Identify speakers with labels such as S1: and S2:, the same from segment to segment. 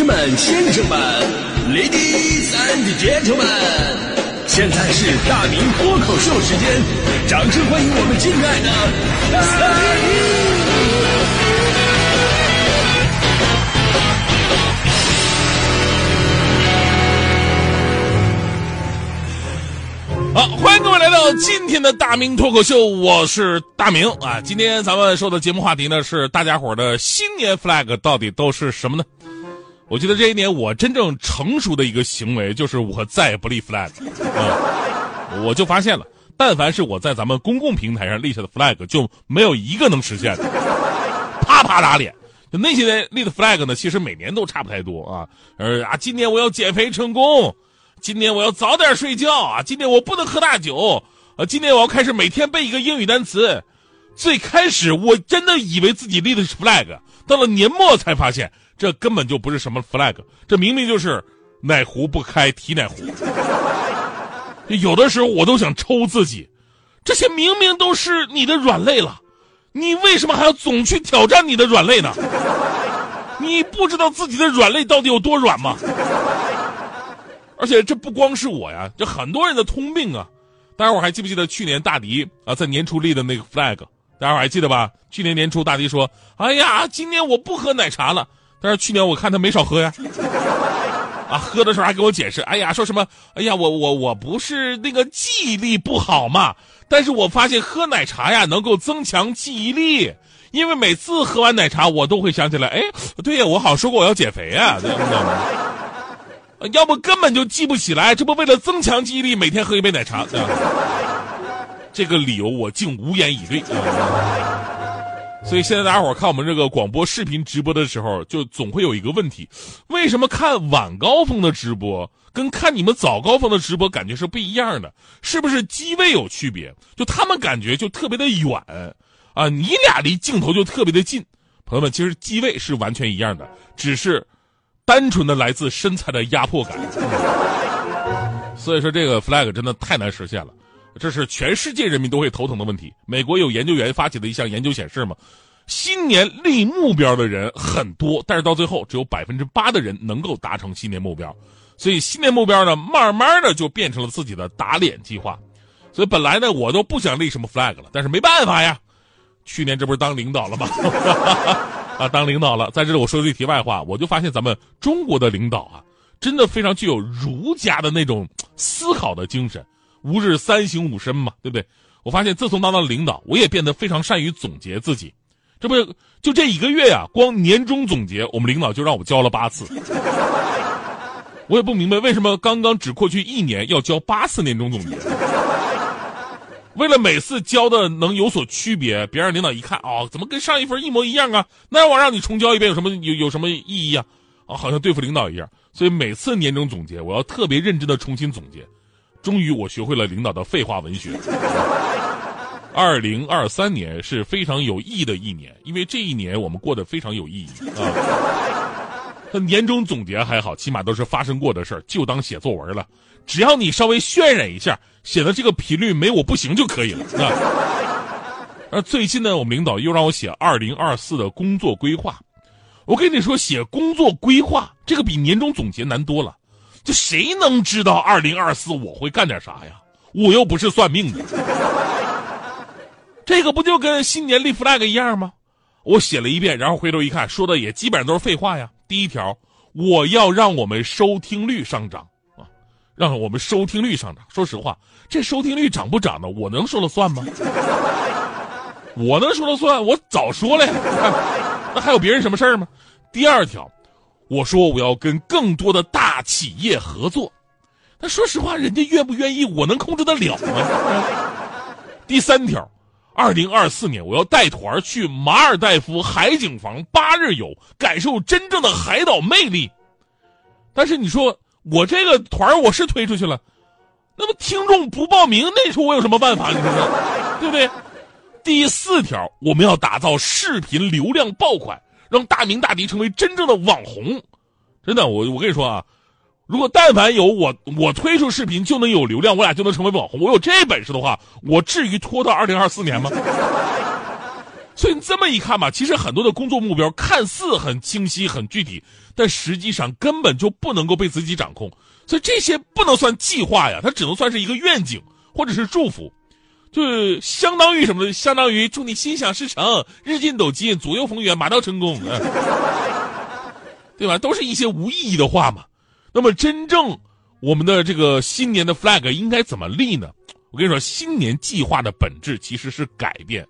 S1: 士们、先生们、Ladies and Gentlemen，现在是大明脱口秀时间，掌声欢迎我们敬爱的大
S2: 明！好，欢迎各位来到今天的大明脱口秀，我是大明啊。今天咱们说的节目话题呢是大家伙的新年 flag 到底都是什么呢？我觉得这一年我真正成熟的一个行为就是我再也不立 flag 啊！我就发现了，但凡是我在咱们公共平台上立下的 flag，就没有一个能实现的，啪啪打脸。就那些人立的 flag 呢，其实每年都差不太多啊。呃啊，今年我要减肥成功，今年我要早点睡觉啊，今年我不能喝大酒啊，今年我要开始每天背一个英语单词。最开始我真的以为自己立的是 flag，到了年末才发现。这根本就不是什么 flag，这明明就是哪壶不开提哪壶。有的时候我都想抽自己，这些明明都是你的软肋了，你为什么还要总去挑战你的软肋呢？你不知道自己的软肋到底有多软吗？而且这不光是我呀，这很多人的通病啊。大家伙还记不记得去年大迪啊在年初立的那个 flag？大家伙还记得吧？去年年初大迪说：“哎呀，今年我不喝奶茶了。”但是去年我看他没少喝呀，啊，喝的时候还给我解释，哎呀，说什么，哎呀，我我我不是那个记忆力不好嘛，但是我发现喝奶茶呀能够增强记忆力，因为每次喝完奶茶我都会想起来，哎，对呀，我好像说过我要减肥啊，要不根本就记不起来，这不为了增强记忆力每天喝一杯奶茶，这个理由我竟无言以对。所以现在大家伙看我们这个广播视频直播的时候，就总会有一个问题：为什么看晚高峰的直播跟看你们早高峰的直播感觉是不一样的？是不是机位有区别？就他们感觉就特别的远，啊，你俩离镜头就特别的近。朋友们，其实机位是完全一样的，只是单纯的来自身材的压迫感。所以说这个 flag 真的太难实现了。这是全世界人民都会头疼的问题。美国有研究员发起的一项研究显示嘛，新年立目标的人很多，但是到最后只有百分之八的人能够达成新年目标。所以新年目标呢，慢慢的就变成了自己的打脸计划。所以本来呢，我都不想立什么 flag 了，但是没办法呀。去年这不是当领导了吗？啊，当领导了。在这里我说句题外话，我就发现咱们中国的领导啊，真的非常具有儒家的那种思考的精神。吾日三省吾身嘛，对不对？我发现自从当了领导，我也变得非常善于总结自己。这不就这一个月呀？光年终总结，我们领导就让我交了八次。我也不明白为什么刚刚只过去一年要交八次年终总结。为了每次交的能有所区别，别让领导一看啊，怎么跟上一份一模一样啊？那我让你重交一遍有什么有有什么意义啊？啊，好像对付领导一样。所以每次年终总结，我要特别认真的重新总结。终于，我学会了领导的废话文学。二零二三年是非常有意义的一年，因为这一年我们过得非常有意义啊。他年终总结还好，起码都是发生过的事儿，就当写作文了。只要你稍微渲染一下，写的这个频率没我不行就可以了啊。而最近呢，我们领导又让我写二零二四的工作规划。我跟你说，写工作规划这个比年终总结难多了。就谁能知道二零二四我会干点啥呀？我又不是算命的。这个不就跟新年立 flag 一样吗？我写了一遍，然后回头一看，说的也基本上都是废话呀。第一条，我要让我们收听率上涨啊，让我们收听率上涨。说实话，这收听率涨不涨的，我能说了算吗？我能说了算，我早说了呀。那还有别人什么事儿吗？第二条。我说我要跟更多的大企业合作，那说实话，人家愿不愿意，我能控制得了吗？第三条，二零二四年我要带团去马尔代夫海景房八日游，感受真正的海岛魅力。但是你说我这个团我是推出去了，那么听众不报名，那时候我有什么办法？你说，对不对？第四条，我们要打造视频流量爆款。让大明大迪成为真正的网红，真的，我我跟你说啊，如果但凡有我，我推出视频就能有流量，我俩就能成为网红。我有这本事的话，我至于拖到二零二四年吗？所以你这么一看吧，其实很多的工作目标看似很清晰、很具体，但实际上根本就不能够被自己掌控。所以这些不能算计划呀，它只能算是一个愿景或者是祝福，就相当于什么？相当于祝你心想事成、日进斗金、左右逢源、马到成功，对吧？都是一些无意义的话嘛。那么真正我们的这个新年的 flag 应该怎么立呢？我跟你说，新年计划的本质其实是改变。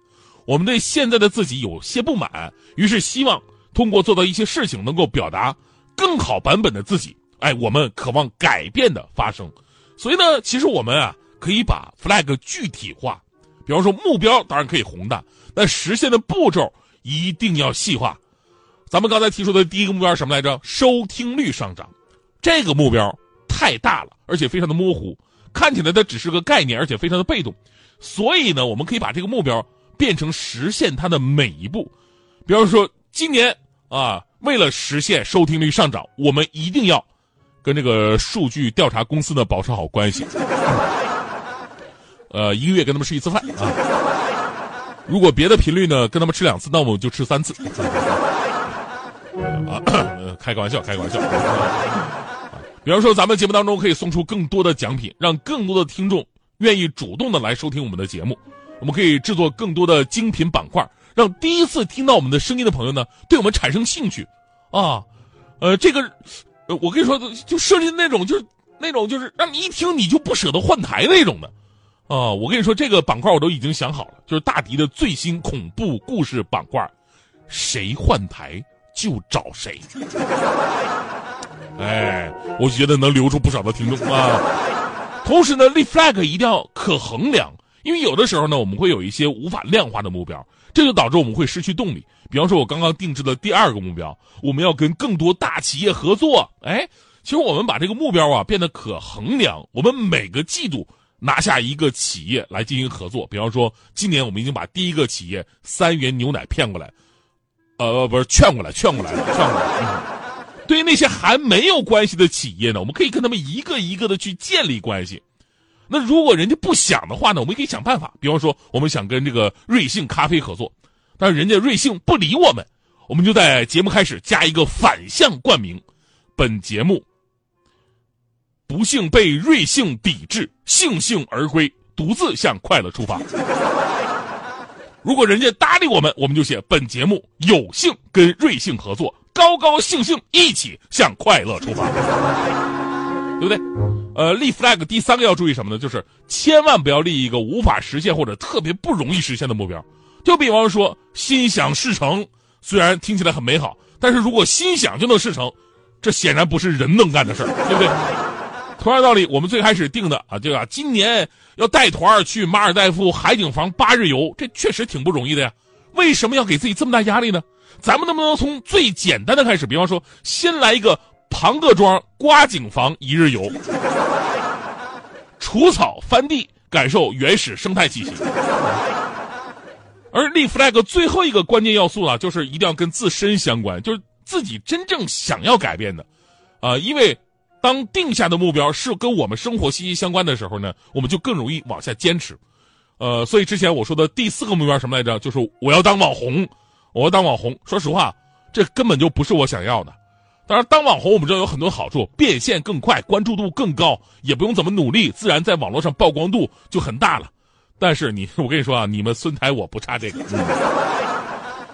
S2: 我们对现在的自己有些不满，于是希望通过做到一些事情，能够表达更好版本的自己。哎，我们渴望改变的发生，所以呢，其实我们啊可以把 flag 具体化，比方说目标当然可以宏大，但实现的步骤一定要细化。咱们刚才提出的第一个目标是什么来着？收听率上涨，这个目标太大了，而且非常的模糊，看起来它只是个概念，而且非常的被动。所以呢，我们可以把这个目标。变成实现它的每一步，比方说今年啊，为了实现收听率上涨，我们一定要跟这个数据调查公司呢保持好关系。呃，一个月跟他们吃一次饭啊。如果别的频率呢，跟他们吃两次，那我们就吃三次。啊，开个玩笑，开个玩笑。比方说，咱们节目当中可以送出更多的奖品，让更多的听众愿意主动的来收听我们的节目。我们可以制作更多的精品板块，让第一次听到我们的声音的朋友呢，对我们产生兴趣，啊，呃，这个，呃，我跟你说，就设计那种，就是那种，就是让你一听你就不舍得换台那种的，啊，我跟你说，这个板块我都已经想好了，就是大迪的最新恐怖故事板块，谁换台就找谁，哎，我觉得能留住不少的听众啊，同时呢，立 flag 一定要可衡量。因为有的时候呢，我们会有一些无法量化的目标，这就导致我们会失去动力。比方说，我刚刚定制的第二个目标，我们要跟更多大企业合作。哎，其实我们把这个目标啊变得可衡量，我们每个季度拿下一个企业来进行合作。比方说，今年我们已经把第一个企业三元牛奶骗过来，呃，不是劝过来，劝过来，劝过来。对于那些还没有关系的企业呢，我们可以跟他们一个一个的去建立关系。那如果人家不想的话呢，我们可以想办法。比方说，我们想跟这个瑞幸咖啡合作，但是人家瑞幸不理我们，我们就在节目开始加一个反向冠名：本节目不幸被瑞幸抵制，悻悻而归，独自向快乐出发。如果人家搭理我们，我们就写本节目有幸跟瑞幸合作，高高兴兴一起向快乐出发，对不对？呃，立 flag 第三个要注意什么呢？就是千万不要立一个无法实现或者特别不容易实现的目标。就比方说，心想事成，虽然听起来很美好，但是如果心想就能事成，这显然不是人能干的事儿，对不对？同样道理，我们最开始定的啊，这个今年要带团去马尔代夫海景房八日游，这确实挺不容易的呀。为什么要给自己这么大压力呢？咱们能不能从最简单的开始？比方说，先来一个。庞各庄刮景房一日游，除草翻地，感受原始生态气息。而立 flag 最后一个关键要素呢，就是一定要跟自身相关，就是自己真正想要改变的，啊，因为当定下的目标是跟我们生活息息相关的时候呢，我们就更容易往下坚持。呃，所以之前我说的第四个目标什么来着？就是我要当网红，我要当网红。说实话，这根本就不是我想要的。当然，当网红我们知道有很多好处，变现更快，关注度更高，也不用怎么努力，自然在网络上曝光度就很大了。但是你，我跟你说啊，你们孙台我不差这个，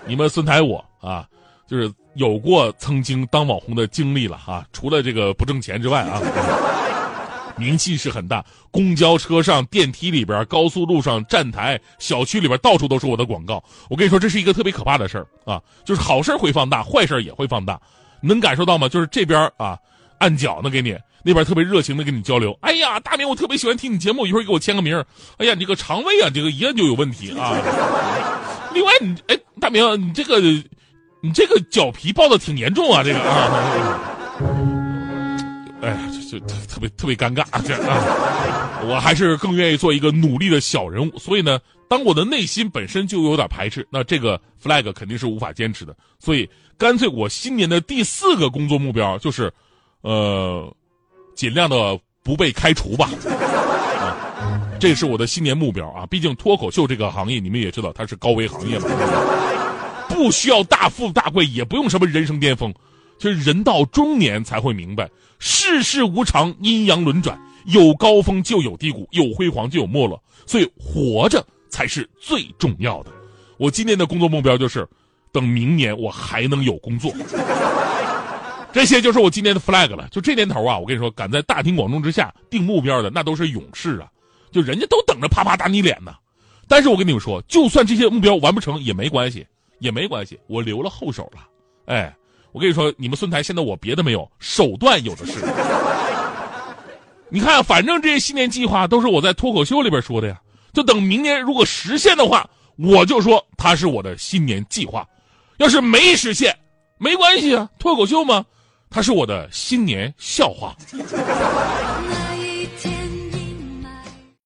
S2: 你们孙台我啊，就是有过曾经当网红的经历了啊。除了这个不挣钱之外啊，名气是很大，公交车上、电梯里边、高速路上、站台、小区里边，到处都是我的广告。我跟你说，这是一个特别可怕的事儿啊，就是好事会放大，坏事也会放大。能感受到吗？就是这边啊，按脚呢给你，那边特别热情的跟你交流。哎呀，大明，我特别喜欢听你节目，一会儿给我签个名。哎呀，你这个肠胃啊，这个一按就有问题啊。另外，你哎，大明，你这个，你这个脚皮爆的挺严重啊，这个啊。哎呀，就就特别特别尴尬这啊。我还是更愿意做一个努力的小人物，所以呢。当我的内心本身就有点排斥，那这个 flag 肯定是无法坚持的。所以，干脆我新年的第四个工作目标就是，呃，尽量的不被开除吧。啊，这是我的新年目标啊！毕竟脱口秀这个行业，你们也知道它是高危行业嘛，不需要大富大贵，也不用什么人生巅峰，就是人到中年才会明白，世事无常，阴阳轮转，有高峰就有低谷，有辉煌就有没落，所以活着才是最重要的。我今年的工作目标就是，等明年我还能有工作。这些就是我今年的 flag 了。就这年头啊，我跟你说，敢在大庭广众之下定目标的，那都是勇士啊！就人家都等着啪啪打你脸呢。但是我跟你们说，就算这些目标完不成也没关系，也没关系，我留了后手了。哎，我跟你说，你们孙台现在我别的没有，手段有的是。你看，反正这些新年计划都是我在脱口秀里边说的呀。就等明年如果实现的话，我就说它是我的新年计划；要是没实现，没关系啊，脱口秀嘛。它是我的新年笑话。